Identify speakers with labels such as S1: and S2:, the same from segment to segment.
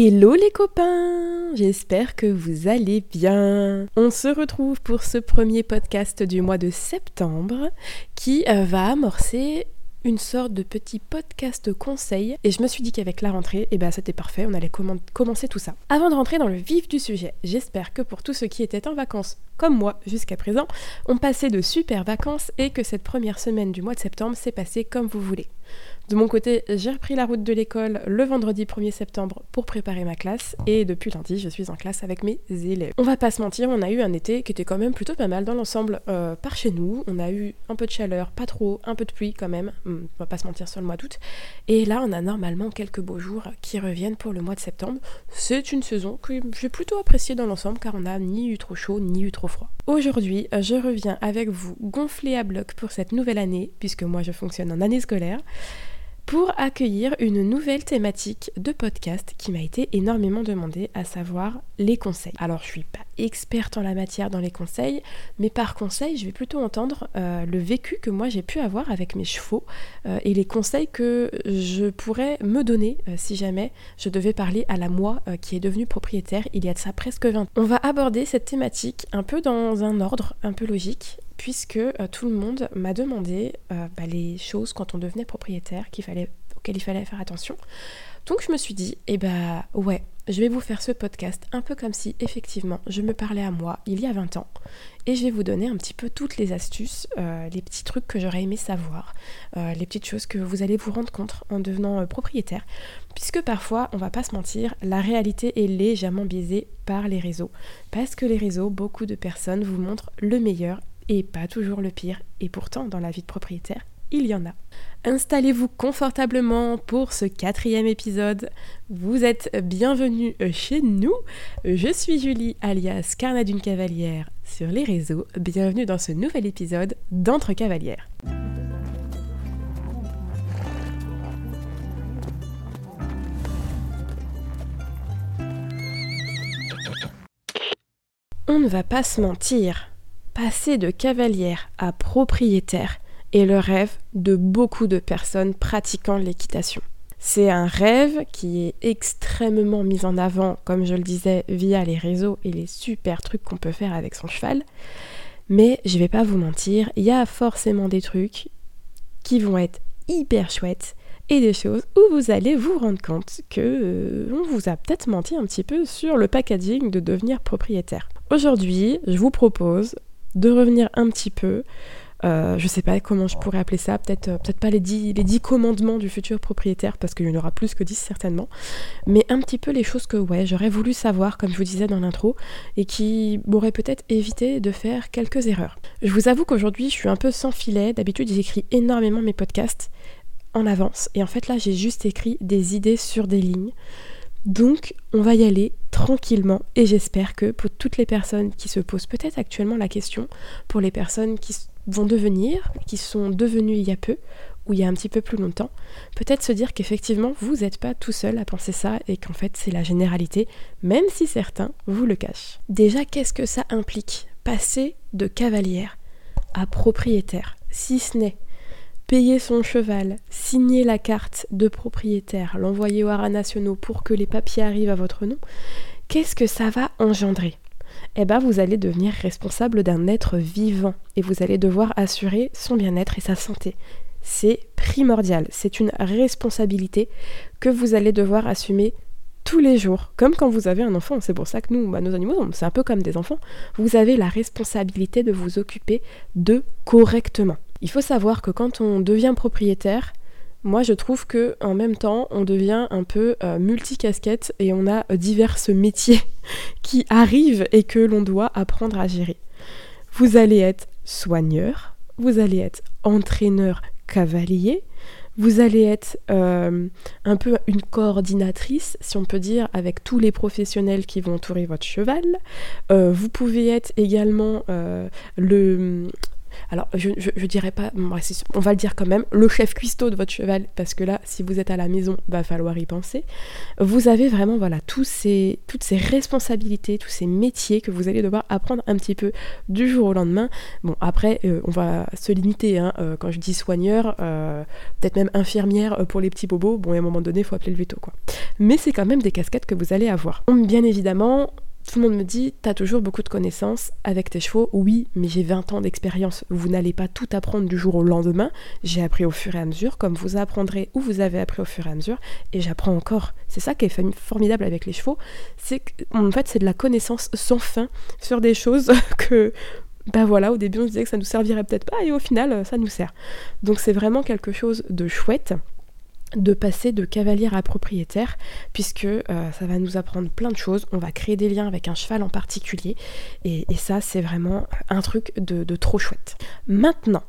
S1: Hello les copains J'espère que vous allez bien. On se retrouve pour ce premier podcast du mois de septembre qui euh, va amorcer une sorte de petit podcast conseil et je me suis dit qu'avec la rentrée, eh ben c'était parfait, on allait commencer tout ça. Avant de rentrer dans le vif du sujet, j'espère que pour tous ceux qui étaient en vacances comme moi jusqu'à présent, ont passé de super vacances et que cette première semaine du mois de septembre s'est passée comme vous voulez. De mon côté, j'ai repris la route de l'école le vendredi 1er septembre pour préparer ma classe et depuis lundi, je suis en classe avec mes élèves. On va pas se mentir, on a eu un été qui était quand même plutôt pas mal dans l'ensemble euh, par chez nous. On a eu un peu de chaleur, pas trop, un peu de pluie quand même, hmm, on va pas se mentir sur le mois d'août. Et là, on a normalement quelques beaux jours qui reviennent pour le mois de septembre. C'est une saison que j'ai plutôt appréciée dans l'ensemble car on n'a ni eu trop chaud ni eu trop froid. Aujourd'hui, je reviens avec vous gonflé à bloc pour cette nouvelle année, puisque moi je fonctionne en année scolaire pour accueillir une nouvelle thématique de podcast qui m'a été énormément demandée, à savoir les conseils. Alors je suis pas experte en la matière dans les conseils, mais par conseil, je vais plutôt entendre euh, le vécu que moi j'ai pu avoir avec mes chevaux euh, et les conseils que je pourrais me donner euh, si jamais je devais parler à la moi qui est devenue propriétaire il y a de ça presque 20 ans. On va aborder cette thématique un peu dans un ordre un peu logique puisque euh, tout le monde m'a demandé euh, bah, les choses quand on devenait propriétaire qu'il auxquelles il fallait faire attention. Donc je me suis dit, eh bah ouais, je vais vous faire ce podcast un peu comme si effectivement je me parlais à moi il y a 20 ans. Et je vais vous donner un petit peu toutes les astuces, euh, les petits trucs que j'aurais aimé savoir, les petites choses que vous allez vous rendre compte en devenant propriétaire, puisque parfois on va pas se mentir, la réalité est légèrement biaisée par les réseaux, parce que les réseaux, beaucoup de personnes vous montrent le meilleur et pas toujours le pire. Et pourtant, dans la vie de propriétaire, il y en a. Installez-vous confortablement pour ce quatrième épisode. Vous êtes bienvenue chez nous. Je suis Julie, alias Carna d'une cavalière sur les réseaux. Bienvenue dans ce nouvel épisode d'Entre cavalières. On ne va pas se mentir, passer de cavalière à propriétaire est le rêve de beaucoup de personnes pratiquant l'équitation. C'est un rêve qui est extrêmement mis en avant, comme je le disais, via les réseaux et les super trucs qu'on peut faire avec son cheval. Mais je vais pas vous mentir, il y a forcément des trucs qui vont être hyper chouettes et des choses où vous allez vous rendre compte que euh, on vous a peut-être menti un petit peu sur le packaging de devenir propriétaire. Aujourd'hui, je vous propose de revenir un petit peu. Euh, je sais pas comment je pourrais appeler ça, peut-être euh, pas les dix, les dix commandements du futur propriétaire, parce qu'il y en aura plus que 10 certainement, mais un petit peu les choses que ouais, j'aurais voulu savoir, comme je vous disais dans l'intro, et qui m'auraient peut-être évité de faire quelques erreurs. Je vous avoue qu'aujourd'hui je suis un peu sans filet, d'habitude j'écris énormément mes podcasts en avance, et en fait là j'ai juste écrit des idées sur des lignes. Donc, on va y aller tranquillement et j'espère que pour toutes les personnes qui se posent peut-être actuellement la question, pour les personnes qui vont devenir, qui sont devenues il y a peu ou il y a un petit peu plus longtemps, peut-être se dire qu'effectivement vous n'êtes pas tout seul à penser ça et qu'en fait c'est la généralité, même si certains vous le cachent. Déjà, qu'est-ce que ça implique? Passer de cavalière à propriétaire, si ce n'est payer son cheval, signer la carte de propriétaire, l'envoyer aux haras nationaux pour que les papiers arrivent à votre nom, qu'est-ce que ça va engendrer? Eh bien, vous allez devenir responsable d'un être vivant et vous allez devoir assurer son bien-être et sa santé. C'est primordial, c'est une responsabilité que vous allez devoir assumer tous les jours, comme quand vous avez un enfant. C'est pour ça que nous, bah, nos animaux, c'est un peu comme des enfants. Vous avez la responsabilité de vous occuper d'eux correctement. Il faut savoir que quand on devient propriétaire, moi je trouve que en même temps on devient un peu euh, multicasquette et on a euh, divers métiers qui arrivent et que l'on doit apprendre à gérer. Vous allez être soigneur, vous allez être entraîneur cavalier, vous allez être euh, un peu une coordinatrice, si on peut dire, avec tous les professionnels qui vont entourer votre cheval. vous pouvez être également le alors je, je, dirais pas, on va le dire quand même, le chef cuistot de votre cheval, parce que là, si vous êtes à la maison, va falloir y penser. Vous avez vraiment voilà tous ces, toutes ces responsabilités, tous ces métiers que vous allez devoir apprendre un petit peu du jour au lendemain. Bon, après, euh, on va se limiter. Hein, euh, quand je dis soigneur, euh, peut-être même infirmière pour les petits bobos. Bon, à un moment donné, il faut appeler le veto, quoi. Mais c'est quand même des casquettes que vous allez avoir. Bien évidemment, tout le monde me dit, t'as toujours beaucoup de connaissances avec tes chevaux. Oui, mais j'ai 20 ans d'expérience. Vous n'allez pas tout apprendre du jour au lendemain. J'ai appris au fur et à mesure, comme vous apprendrez ou vous avez appris au fur et à mesure. Et j'apprends encore. C'est ça qui est formidable avec les chevaux. C'est qu'en fait, c'est de la connaissance sans fin sur des choses que bah voilà, au début on se disait que ça nous servirait peut-être pas et au final ça nous sert. Donc c'est vraiment quelque chose de chouette de passer de cavalier à propriétaire, puisque euh, ça va nous apprendre plein de choses. On va créer des liens avec un cheval en particulier, et, ça, c'est vraiment un truc de, trop chouette. Maintenant,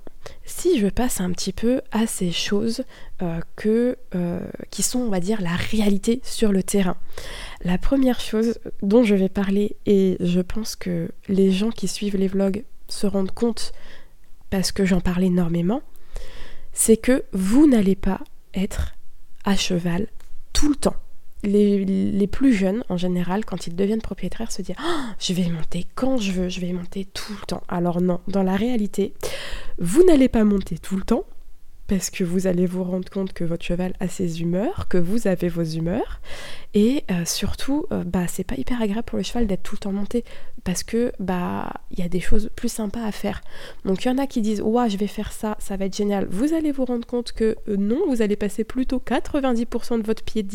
S1: si je passe un petit peu à ces choses euh, euh, qui sont, on va dire, la réalité sur le terrain. La première chose dont je vais parler, et je pense que les gens qui suivent les vlogs se rendent compte parce que j'en parle énormément, c'est que vous n'allez pas être à cheval tout le temps. Les, plus jeunes, en général, quand ils deviennent propriétaires, se disent ah, Je vais monter quand je veux, je vais monter tout le temps. Alors, non, dans la réalité, vous n'allez pas monter tout le temps, parce que vous allez vous rendre compte que votre cheval a ses humeurs, que vous avez vos humeurs, et euh, surtout, euh, bah, c'est pas hyper agréable pour le cheval d'être tout le temps monté parce que bah il y a des choses plus sympas à faire. Donc il y en a qui disent ouais je vais faire ça, ça va être génial. Vous allez vous rendre compte que euh, non, vous allez passer plutôt 90% de votre pied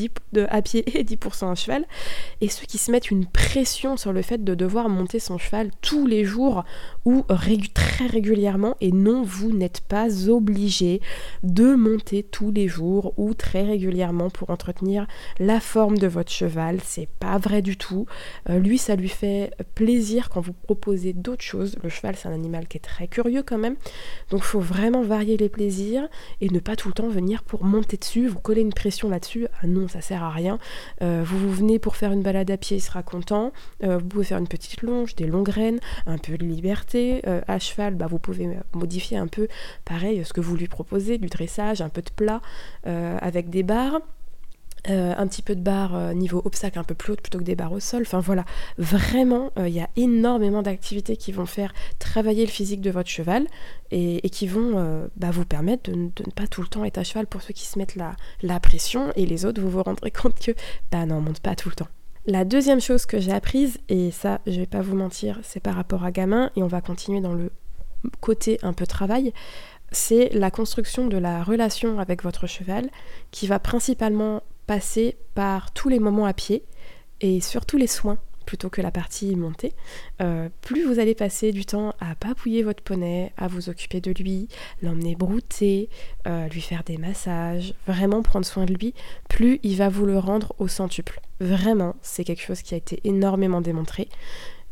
S1: à pied et 10% à cheval. Et ceux qui se mettent une pression sur le fait de devoir monter son cheval tous les jours ou très régulièrement, et non, vous n'êtes pas obligé de monter tous les jours ou très régulièrement pour entretenir la forme de votre cheval. C'est pas vrai du tout. Euh, lui, ça lui fait plaisir quand vous proposez d'autres choses. Le cheval, c'est un animal qui est très curieux quand même. Donc, faut vraiment varier les plaisirs et ne pas tout le temps venir pour monter dessus, vous coller une pression là-dessus. Ah non, ça sert à rien. Euh, vous, vous venez pour faire une balade à pied, il sera content. Euh, vous pouvez faire une petite longe, des longues graines, un peu de liberté. à cheval, bah, vous pouvez modifier un peu, pareil, ce que vous lui proposez, du dressage, un peu de plat avec des barres. Euh, un petit peu de barre euh, niveau obstacle un peu plus haute plutôt que des barres au sol. Enfin voilà, vraiment, euh, il y a énormément d'activités qui vont faire travailler le physique de votre cheval et, qui vont bah, vous permettre de, ne pas tout le temps être à cheval pour ceux qui se mettent la, la pression et les autres, vous vous rendrez compte que bah non, on monte pas tout le temps. La deuxième chose que j'ai apprise, et ça je vais pas vous mentir, c'est par rapport à gamin, et on va continuer dans le côté un peu travail, c'est la construction de la relation avec votre cheval qui va principalement passer par tous les moments à pied et surtout les soins plutôt que la partie montée, euh, plus vous allez passer du temps à papouiller votre poney, à vous occuper de lui, l'emmener brouter, euh, lui faire des massages, vraiment prendre soin de lui, plus il va vous le rendre au centuple. Vraiment, c'est quelque chose qui a été énormément démontré.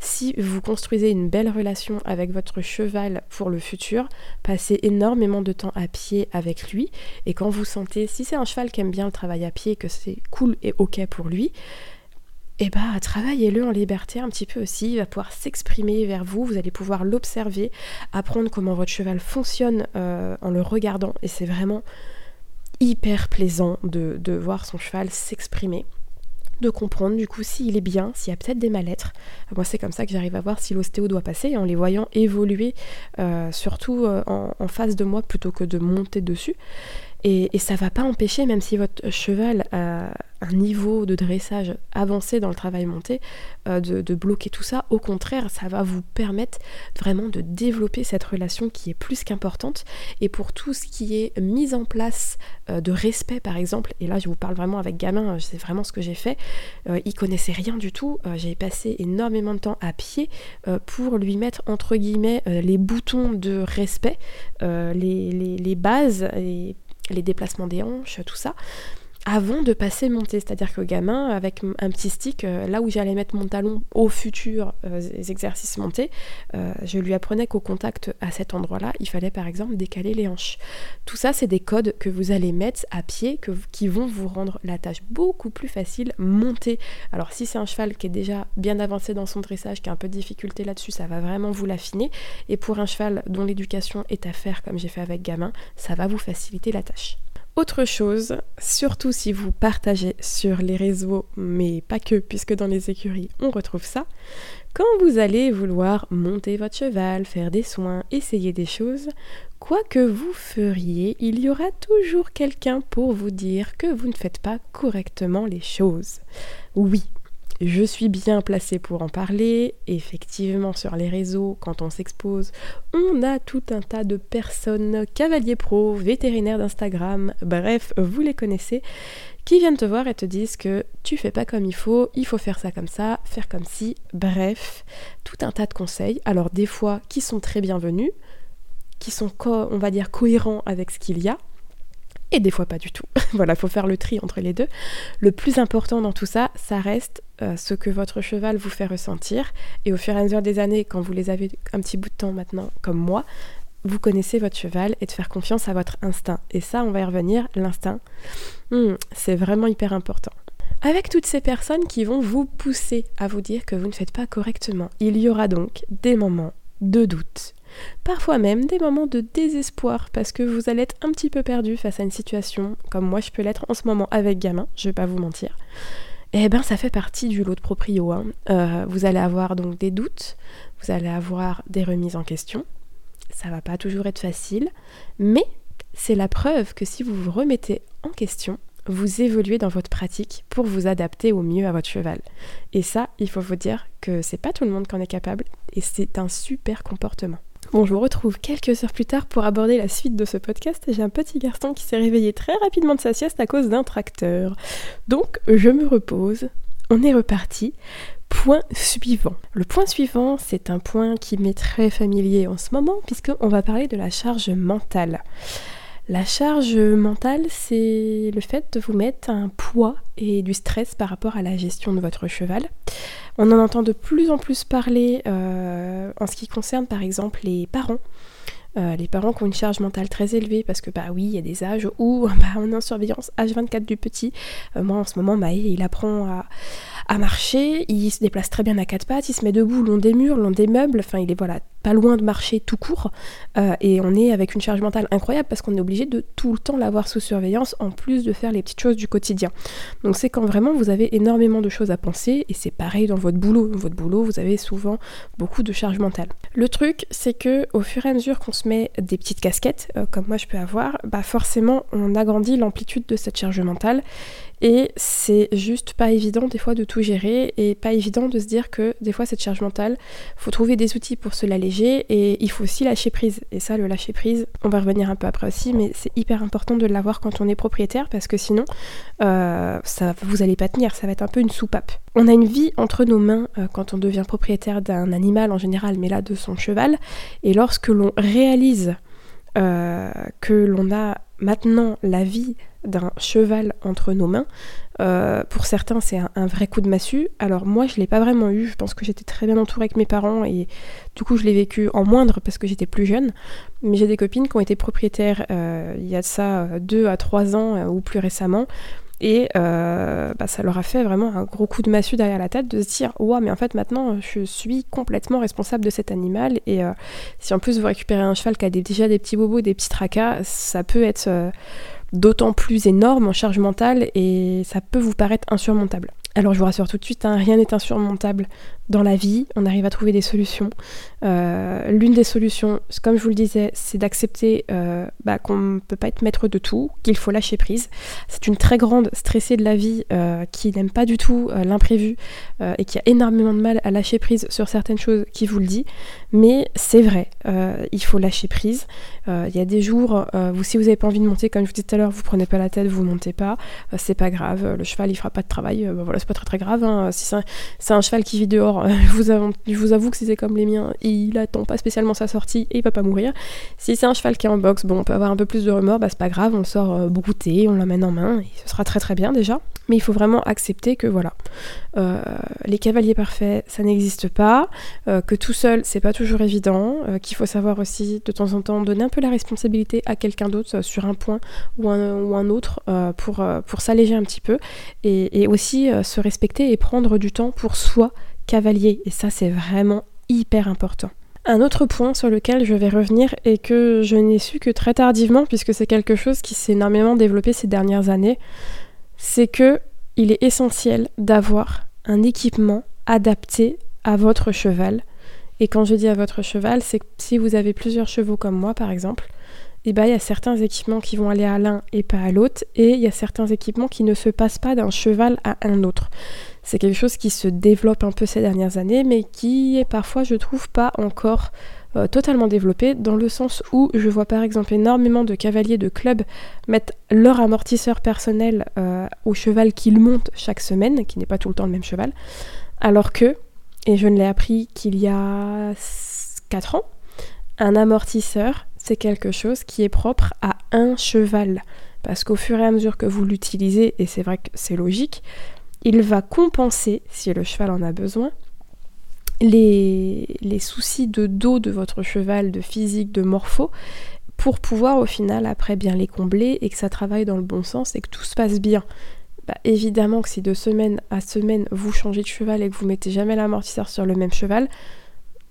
S1: Si vous construisez une belle relation avec votre cheval pour le futur, passez énormément de temps à pied avec lui. Et quand vous sentez, si c'est un cheval qui aime bien le travail à pied, que c'est cool et ok pour lui, eh bah travaillez-le en liberté un petit peu aussi, il va pouvoir s'exprimer vers vous, vous allez pouvoir l'observer, apprendre comment votre cheval fonctionne euh, en le regardant, et c'est vraiment hyper plaisant de, voir son cheval s'exprimer de comprendre du coup s'il est bien, s'il y a peut-être des mal-être. Moi c'est comme ça que j'arrive à voir si l'ostéo doit passer en les voyant évoluer euh, surtout euh, en, face de moi plutôt que de monter dessus. Et, et ça va pas empêcher, même si votre cheval a un niveau de dressage avancé dans le travail monté, euh, de, bloquer tout ça. Au contraire, ça va vous permettre vraiment de développer cette relation qui est plus qu'importante. Et pour tout ce qui est mise en place euh, de respect, par exemple, et là je vous parle vraiment avec gamin, c'est vraiment ce que j'ai fait, euh, il connaissait rien du tout. j'ai passé énormément de temps à pied pour lui mettre entre guillemets les boutons de respect, les, les, bases, les, les déplacements des hanches, tout ça. Avant de passer monter. C'est-à-dire que gamin, avec un petit stick, euh, là où j'allais mettre mon talon au futur euh, exercices montés, euh, je lui apprenais qu'au contact à cet endroit-là, il fallait par exemple décaler les hanches. Tout ça, c'est des codes que vous allez mettre à pied qui vont vous rendre la tâche beaucoup plus facile monter. Alors si c'est un cheval qui est déjà bien avancé dans son dressage, qui a un peu de difficulté là-dessus, ça va vraiment vous l'affiner. Et pour un cheval dont l'éducation est à faire, comme j'ai fait avec gamin, ça va vous faciliter la tâche. Autre chose, surtout si vous partagez sur les réseaux, mais pas que, puisque dans les écuries on retrouve ça, quand vous allez vouloir monter votre cheval, faire des soins, essayer des choses, quoi que vous feriez, il y aura toujours quelqu'un pour vous dire que vous ne faites pas correctement les choses. Oui, je suis bien placée pour en parler. Effectivement, sur les réseaux, quand on s'expose, on a tout un tas de personnes, cavaliers pro, vétérinaires d'Instagram, bref, vous les connaissez, qui viennent te voir et te disent que tu fais pas comme il faut, il faut faire ça comme ça, faire comme ci, bref, tout un tas de conseils. Alors des fois qui sont très bienvenus, qui sont, on va dire, cohérents avec ce qu'il y a, et des fois pas du tout. voilà, il faut faire le tri entre les deux. Le plus important dans tout ça, ça reste euh, ce que votre cheval vous fait ressentir. Et au fur et à mesure des années, quand vous les avez un petit bout de temps maintenant, comme moi, vous connaissez votre cheval et de faire confiance à votre instinct. Et ça, on va y revenir, l'instinct, hmm, c'est vraiment hyper important. Avec toutes ces personnes qui vont vous pousser à vous dire que vous ne faites pas correctement, il y aura donc des moments de doute, Parfois même des moments de désespoir parce que vous allez être un petit peu perdu face à une situation comme moi je peux l'être en ce moment avec gamin, je vais pas vous mentir. Eh ben ça fait partie du lot de proprio. Hein. Euh, vous allez avoir donc des doutes, vous allez avoir des remises en question. Ça va pas toujours être facile, mais c'est la preuve que si vous vous remettez en question, vous évoluez dans votre pratique pour vous adapter au mieux à votre cheval. Et ça, il faut vous dire que c'est pas tout le monde qui en est capable et c'est un super comportement. Bon, je vous retrouve quelques heures plus tard pour aborder la suite de ce podcast. J'ai un petit garçon qui s'est réveillé très rapidement de sa sieste à cause d'un tracteur. Donc, je me repose. On est reparti. Point suivant. Le point suivant, c'est un point qui m'est très familier en ce moment, puisqu'on va parler de la charge mentale. La charge mentale, c'est le fait de vous mettre un poids et du stress par rapport à la gestion de votre cheval. On en entend de plus en plus parler euh, en ce qui concerne par exemple les parents. Euh, les parents qui ont une charge mentale très élevée parce que bah oui il y a des âges où bah, on est en surveillance H24 du petit. Euh, moi en ce moment bah, il apprend à, à marcher, il se déplace très bien à quatre pattes, il se met debout long des murs, long des meubles, enfin il est voilà pas loin de marcher tout court euh, et on est avec une charge mentale incroyable parce qu'on est obligé de tout le temps l'avoir sous surveillance en plus de faire les petites choses du quotidien. Donc c'est quand vraiment vous avez énormément de choses à penser et c'est pareil dans votre boulot. Votre boulot vous avez souvent beaucoup de charge mentale. Le truc c'est que au fur et à mesure qu'on se met des petites casquettes euh, comme moi je peux avoir, bah forcément on agrandit l'amplitude de cette charge mentale et c'est juste pas évident des fois de tout gérer et pas évident de se dire que des fois cette charge mentale, faut trouver des outils pour se l'alléger et il faut aussi lâcher prise. Et ça, le lâcher prise, on va revenir un peu après aussi, mais c'est hyper important de l'avoir quand on est propriétaire parce que sinon, euh, ça, vous allez pas tenir, ça va être un peu une soupape. On a une vie entre nos mains euh, quand on devient propriétaire d'un animal en général, mais là de son cheval. Et lorsque l'on réalise euh, que l'on a maintenant la vie d'un cheval entre nos mains. Euh, pour certains, c'est un, vrai coup de massue. Alors moi, je l'ai pas vraiment eu. Je pense que j'étais très bien entourée avec mes parents et du coup, je l'ai vécu en moindre parce que j'étais plus jeune. Mais j'ai des copines qui ont été propriétaires euh, il y a de ça deux à trois ans ou plus récemment. Et euh, bah, ça leur a fait vraiment un gros coup de massue derrière la tête de se dire Ouah, mais en fait, maintenant, je suis complètement responsable de cet animal. Et si en plus vous récupérez un cheval qui a déjà des petits bobos, des petits tracas, ça peut être d'autant plus énorme en charge mentale et ça peut vous paraître insurmontable. Alors je vous rassure tout de suite, hein, rien n'est insurmontable dans la vie, on arrive à trouver des solutions. Euh, l'une des solutions, comme je vous le disais, c'est d'accepter euh, bah, qu'on ne peut pas être maître de tout, qu'il faut lâcher prise. C'est une très grande stressée de la vie euh, qui n'aime pas du tout l'imprévu et qui a énormément de mal à lâcher prise sur certaines choses qui vous le dit. Mais c'est vrai, il faut lâcher prise. Il y a des jours, vous, si vous n'avez pas envie de monter, comme je vous disais tout à l'heure, vous prenez pas la tête, vous montez pas, c'est pas grave. Le cheval il fera pas de travail, bah, voilà, c'est pas très très grave. Hein. Si c'est un, cheval qui vit dehors, Alors, je vous, avoue, que si c'est comme les miens, il attend pas spécialement sa sortie et il va pas mourir. Si c'est un cheval qui est en box, bon, on peut avoir un peu plus de remords, bah c'est pas grave, on sort euh, brouté, on l'emmène en main, et ce sera très très bien déjà. Mais il faut vraiment accepter que voilà, euh, les cavaliers parfaits, ça n'existe pas, euh, que tout seul, c'est pas toujours évident, qu'il faut savoir aussi de temps en temps donner un peu la responsabilité à quelqu'un d'autre sur un point ou un, autre pour, s'alléger un petit peu, et aussi se respecter et prendre du temps pour soi cavalier. Et ça, c'est vraiment hyper important. Un autre point sur lequel je vais revenir et que je n'ai su que très tardivement, puisque c'est quelque chose qui s'est énormément développé ces dernières années, c'est que il est essentiel d'avoir un équipement adapté à votre cheval. Et quand je dis à votre cheval, c'est que si vous avez plusieurs chevaux comme moi par exemple, eh ben, il y a certains équipements qui vont aller à l'un et pas à l'autre, et il y a certains équipements qui ne se passent pas d'un cheval à un autre. C'est quelque chose qui se développe un peu ces dernières années, mais qui est parfois, je trouve, pas encore euh, totalement développé, dans le sens où je vois par exemple énormément de cavaliers de club mettre leur amortisseur personnel euh, au cheval qu'ils montent chaque semaine, qui n'est pas tout le temps le même cheval, alors que, et je ne l'ai appris qu'il y a 4 ans, un amortisseur, c'est quelque chose qui est propre à un cheval. Parce qu'au fur et à mesure que vous l'utilisez, et c'est vrai que c'est logique, il va compenser, si le cheval en a besoin, les, soucis de dos de votre cheval, de physique, de morpho, pour pouvoir au final après bien les combler et que ça travaille dans le bon sens et que tout se passe bien. Bah, évidemment que si de semaine à semaine vous changez de cheval et que vous mettez jamais l'amortisseur sur le même cheval,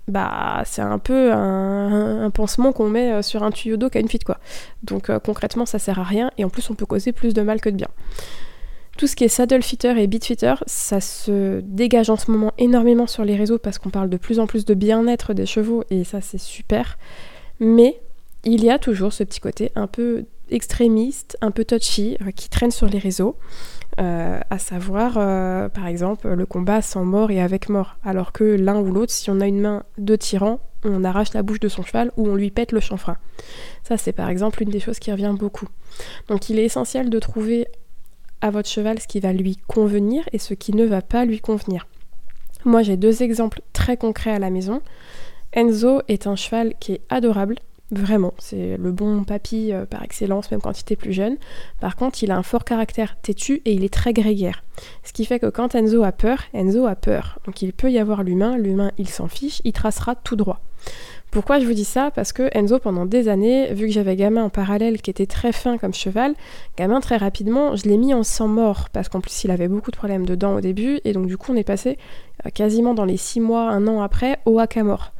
S1: bah c'est un peu un, pansement qu'on met euh, sur un tuyau d'eau qu'à une fuite quoi. Donc euh, concrètement ça sert à rien et en plus on peut causer plus de mal que de bien. Tout ce qui est saddle fitter et beat fitter, ça se dégage en ce moment énormément sur les réseaux parce qu'on parle de plus en plus de bien-être des chevaux et ça c'est super. Mais il y a toujours ce petit côté un peu extrémiste, un peu touchy euh, qui traîne sur les réseaux. Euh, à savoir euh, par exemple le combat sans mort et avec mort, alors que l'un ou l'autre, si on a une main de tyran, on arrache la bouche de son cheval ou on lui pète le chanfrein. Ça c'est par exemple une des choses qui revient beaucoup. Donc il est essentiel de trouver votre cheval ce qui va lui convenir et ce qui ne va pas lui convenir. Moi j'ai deux exemples très concrets à la maison. Enzo est un cheval qui est adorable, vraiment, c'est le bon papy euh, par excellence, même quand il était plus jeune. Par contre, il a un fort caractère têtu et il est très grégaire. Ce qui fait que quand Enzo a peur, Enzo a peur. Donc il peut y avoir l'humain, l'humain il s'en fiche, il tracera tout droit. Pourquoi je vous dis ça? Parce que Enzo, pendant des années, vu que j'avais Gamin en parallèle qui était très fin comme cheval, Gamin très rapidement, je l'ai mis en sang mort parce qu'en plus il avait beaucoup de problèmes de dents au début et donc du coup on est passé euh, quasiment dans les 6 mois, un an après au haka-mort.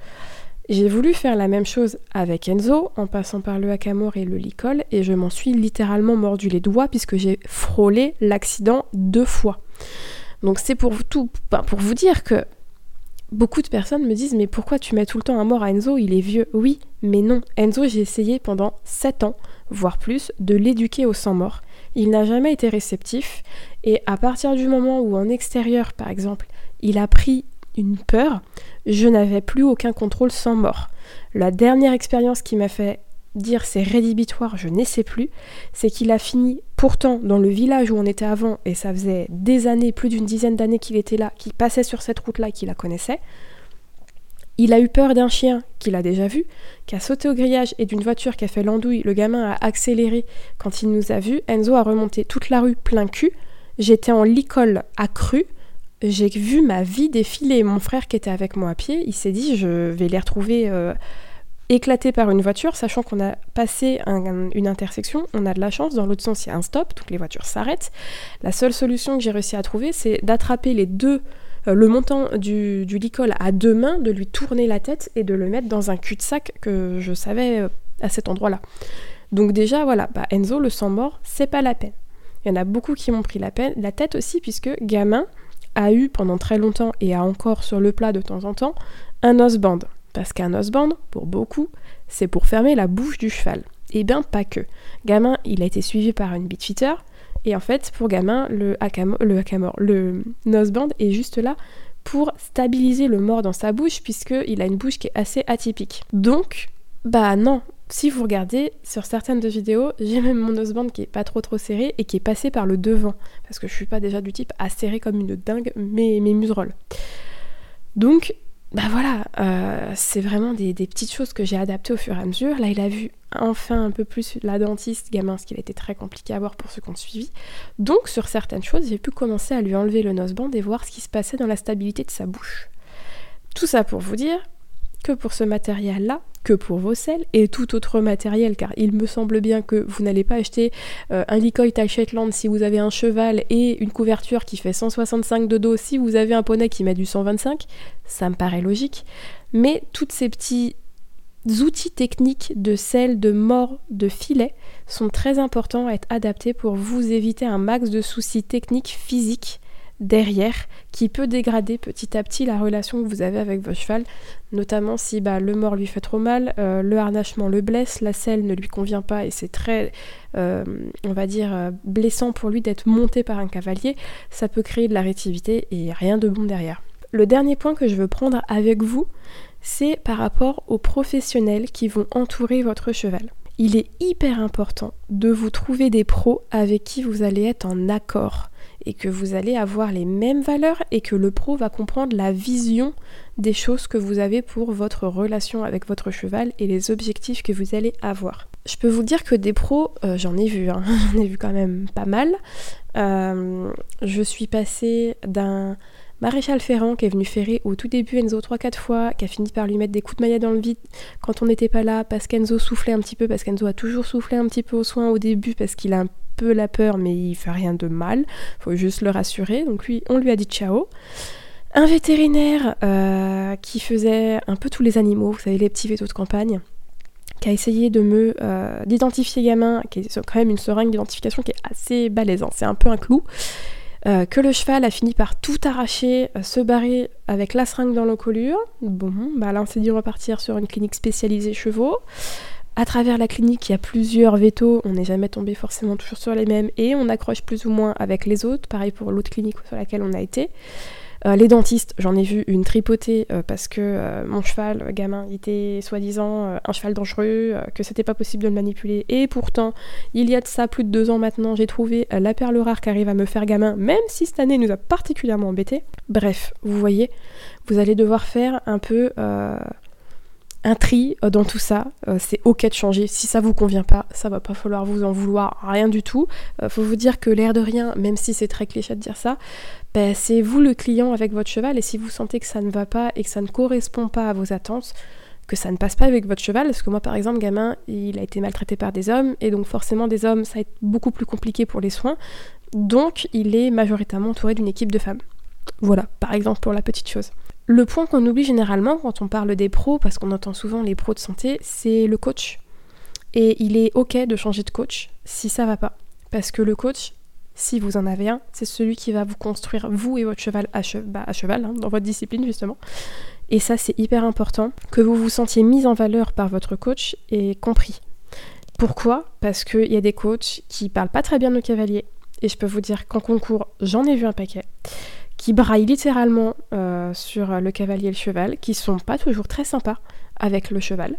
S1: J'ai voulu faire la même chose avec Enzo en passant par le haka-mort et le licol et je m'en suis littéralement mordu les doigts puisque j'ai frôlé l'accident deux fois. Donc c'est pour tout, pour vous dire que Beaucoup de personnes me disent mais pourquoi tu mets tout le temps un mort à Enzo Il est vieux. Oui, mais non. Enzo, j'ai essayé pendant 7 ans, voire plus, de l'éduquer au sang mort. Il n'a jamais été réceptif et à partir du moment où en extérieur, par exemple, il a pris une peur, je n'avais plus aucun contrôle sans mort. La dernière expérience qui m'a fait dire c'est rédhibitoire, je n'essaie plus, c'est qu'il a fini pourtant dans le village où on était avant, et ça faisait des années, plus d'une dizaine d'années qu'il était là, qu'il passait sur cette route-là qu'il la connaissait. Il a eu peur d'un chien qu'il a déjà vu, qui a sauté au grillage et d'une voiture qui a fait l'andouille. Le gamin a accéléré quand il nous a vus. Enzo a remonté toute la rue plein cul. J'étais en licole accru. J'ai vu ma vie défiler. Mon frère qui était avec moi à pied, il s'est dit je vais les retrouver euh, éclaté par une voiture, sachant qu'on a passé une intersection, on a de la chance, dans l'autre sens il y a un stop, donc les voitures s'arrêtent. La seule solution que j'ai réussi à trouver, c'est d'attraper les deux, euh, le montant du, licol à deux mains, de lui tourner la tête et de le mettre dans un cul-de-sac que je savais euh, à cet endroit-là. Donc déjà voilà, bah Enzo le sang mort, c'est pas la peine. Il y en a beaucoup qui m'ont pris la, peine, la tête aussi, puisque gamin a eu pendant très longtemps et a encore sur le plat de temps en temps un osband. Parce qu'un osband, pour beaucoup, c'est pour fermer la bouche du cheval. Eh bien, pas que. Gamin, il a été suivi par une bitfitter, et en fait, pour Gamin, le le, le noseband est juste là pour stabiliser le mort dans sa bouche, puisqu'il a une bouche qui est assez atypique. Donc, bah non, si vous regardez sur certaines de vidéos, j'ai même mon noseband qui est pas trop trop serré et qui est passé par le devant, parce que je suis pas déjà du type à serrer comme une dingue mes, mes museroles. Donc, bah voilà, euh, c'est vraiment des, petites choses que j'ai adaptées au fur et à mesure. Là, il a vu enfin un peu plus la dentiste, gamin, ce qui été très compliqué à voir pour ceux qui ont suivi. Donc, sur certaines choses, j'ai pu commencer à lui enlever le noseband et voir ce qui se passait dans la stabilité de sa bouche. Tout ça pour vous dire que pour ce matériel-là, que pour vos selles et tout autre matériel, car il me semble bien que vous n'allez pas acheter euh, un Licoy taille Shetland si vous avez un cheval et une couverture qui fait 165 de dos si vous avez un poney qui met du 125, ça me paraît logique. Mais toutes ces petits outils techniques de selle, de mort, de filet sont très importants à être adaptés pour vous éviter un max de soucis techniques physiques derrière qui peut dégrader petit à petit la relation que vous avez avec votre cheval, notamment si bah, le mort lui fait trop mal, euh, le harnachement le blesse, la selle ne lui convient pas et c'est très, euh, on va dire, euh, blessant pour lui d'être monté par un cavalier, ça peut créer de la rétivité et rien de bon derrière. Le dernier point que je veux prendre avec vous, c'est par rapport aux professionnels qui vont entourer votre cheval. Il est hyper important de vous trouver des pros avec qui vous allez être en accord et que vous allez avoir les mêmes valeurs et que le pro va comprendre la vision des choses que vous avez pour votre relation avec votre cheval et les objectifs que vous allez avoir. Je peux vous dire que des pros, euh, j'en ai vu, hein. j'en ai vu quand même pas mal. Euh, je suis passée d'un maréchal Ferrand qui est venu ferrer au tout début Enzo 3-4 fois, qui a fini par lui mettre des coups de maillet dans le vide quand on n'était pas là, parce qu'Enzo soufflait un petit peu, parce qu'Enzo a toujours soufflé un petit peu au soin au début, parce qu'il a un peu la peur, mais il fait rien de mal. Faut juste le rassurer. Donc lui, on lui a dit ciao. Un vétérinaire euh, qui faisait un peu tous les animaux, vous savez, les petits vétos de campagne, qui a essayé de me euh, d'identifier gamin, qui est quand même une seringue d'identification qui est assez hein. c'est un peu un clou. Euh, que le cheval a fini par tout arracher, se barrer avec la seringue dans l'encolure. Bon, bah là on s'est dit repartir sur une clinique spécialisée chevaux à travers la clinique, il y a plusieurs vétos, on n'est jamais tombé forcément toujours sur les mêmes et on accroche plus ou moins avec les autres, pareil pour l'autre clinique sur laquelle on a été. Euh, les dentistes, j'en ai vu une tripotée euh, parce que euh, mon cheval, gamin, était soi-disant un cheval dangereux, que c'était pas possible de le manipuler. Et pourtant, il y a de ça plus de deux ans maintenant, j'ai trouvé la perle rare qui arrive à me faire gamin, même si cette année nous a particulièrement embêté. Bref, vous voyez, vous allez devoir faire un peu un tri euh, dans tout ça. Euh, c'est ok de changer. Si ça vous convient pas, ça va pas falloir vous en vouloir, rien du tout. Euh, faut vous dire que l'air de rien, même si c'est très cliché de dire ça, ben, c'est vous le client avec votre cheval. Et si vous sentez que ça ne va pas et que ça ne correspond pas à vos attentes, que ça ne passe pas avec votre cheval, parce que moi par exemple, gamin, il a été maltraité par des hommes, et donc forcément des hommes, ça va être beaucoup plus compliqué pour les soins. Donc il est majoritairement entouré d'une équipe de femmes. Voilà, par exemple pour la petite chose. Le point qu'on oublie généralement quand on parle des pros, parce qu'on entend souvent les pros de santé, c'est le coach. Et il est ok de changer de coach si ça va pas. Parce que le coach, si vous en avez un, c'est celui qui va vous construire, vous et votre cheval à, bah, cheval, hein, dans votre discipline justement. Et ça, c'est hyper important, que vous vous sentiez mis en valeur par votre coach et compris. Pourquoi? Parce qu'il y a des coachs qui parlent pas très bien de cavaliers. Et je peux vous dire qu'en concours, j'en ai vu un paquet qui braillent littéralement euh, sur le cavalier et le cheval, qui sont pas toujours très sympas avec le cheval,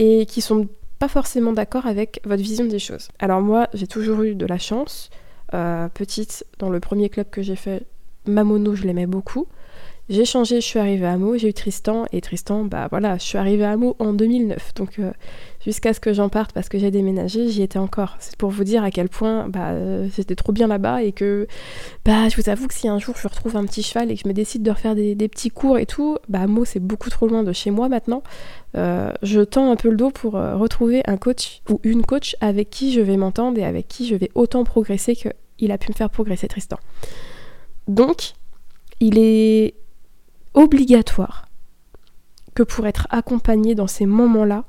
S1: et qui sont pas forcément d'accord avec votre vision des choses. Alors moi, j'ai toujours eu de la chance. Euh, petite, dans le premier club que j'ai fait, Mamono, je l'aimais beaucoup. J'ai changé, je suis arrivée à Meaux, j'ai eu Tristan, et Tristan, bah voilà, je suis arrivée à Meaux en 2009, donc euh, jusqu'à ce que j'en parte parce que j'ai déménagé, j'y étais encore. C'est pour vous dire à quel point bah, euh, j'étais trop bien là-bas et que bah, je vous avoue que si un jour je retrouve un petit cheval et que je me décide de refaire des, petits cours et tout, bah Meaux c'est beaucoup trop loin de chez moi maintenant. Euh, je tends un peu le dos pour retrouver un coach ou une coach avec qui je vais m'entendre et avec qui je vais autant progresser qu'il a pu me faire progresser Tristan. Donc, il est obligatoire que pour être accompagné dans ces moments-là,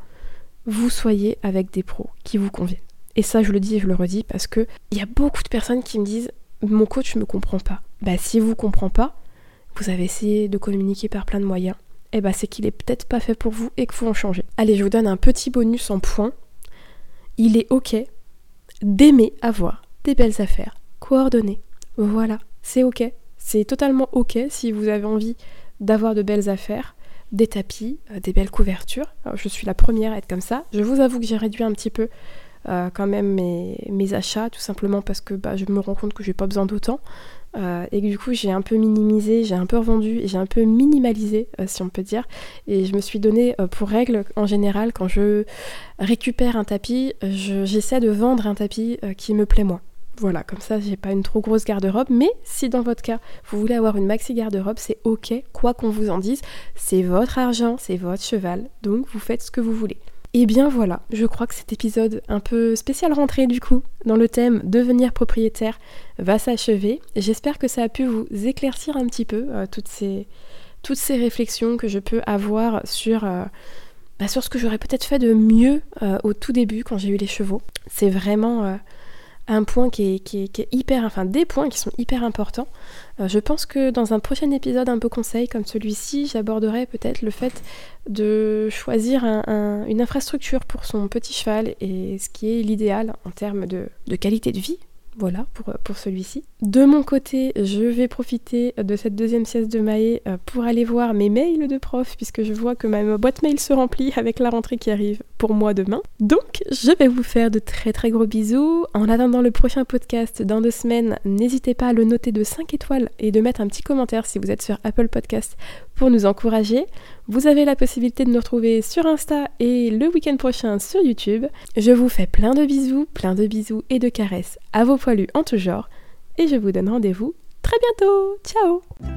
S1: vous soyez avec des pros qui vous conviennent. Et ça, je le dis et je le redis parce que il y a beaucoup de personnes qui me disent mon coach me comprend pas. Bah si vous comprend pas, vous avez essayé de communiquer par plein de moyens. Et eh bah c'est qu'il est peut-être pas fait pour vous et qu'il faut en changer. Allez, je vous donne un petit bonus en points. Il est ok d'aimer avoir des belles affaires coordonnées. Voilà, c'est ok. C'est totalement ok si vous avez envie d'avoir de belles affaires, des tapis, euh, des belles couvertures. je suis la première à être comme ça. Je vous avoue que j'ai réduit un petit peu quand même mes, achats, tout simplement parce que bah, je me rends compte que j'ai pas besoin d'autant. Euh, et du coup, j'ai un peu minimisé, j'ai un peu revendu, j'ai un peu minimalisé, euh, si on peut dire. Et je me suis donné euh, pour règle, en général, quand je récupère un tapis, j'essaie de vendre un tapis qui me plaît moins. Voilà, comme ça, j'ai pas une trop grosse garde-robe. Mais si dans votre cas, vous voulez avoir une maxi garde-robe, c'est ok, quoi qu'on vous en dise. C'est votre argent, c'est votre cheval, donc vous faites ce que vous voulez. Et bien voilà, je crois que cet épisode un peu spécial rentrée du coup dans le thème devenir propriétaire va s'achever. J'espère que ça a pu vous éclaircir un petit peu euh, toutes, ces, toutes ces réflexions que je peux avoir sur, euh, bah, ce que j'aurais peut-être fait de mieux euh, au tout début quand j'ai eu les chevaux. C'est vraiment un point qui est, hyper, enfin des points qui sont hyper importants. Euh, je pense que dans un prochain épisode un peu conseil comme celui-ci, j'aborderai peut-être le fait de choisir une infrastructure pour son petit cheval et ce qui est l'idéal en termes de qualité de vie voilà pour, pour celui-ci. De mon côté, je vais profiter de cette deuxième sieste de Maé euh, pour aller voir mes mails de prof, puisque je vois que ma boîte mail se remplit avec la rentrée qui arrive pour moi demain. Donc, je vais vous faire de très très gros bisous. En attendant le prochain podcast dans deux semaines, n'hésitez pas à le noter de 5 étoiles et de mettre un petit commentaire si vous êtes sur Apple Podcast pour nous encourager. Vous avez la possibilité de nous retrouver sur Insta et le week-end prochain sur YouTube. Je vous fais plein de bisous, plein de bisous et de caresses à vos poilus en tout genre. Et je vous donne rendez-vous très bientôt. Ciao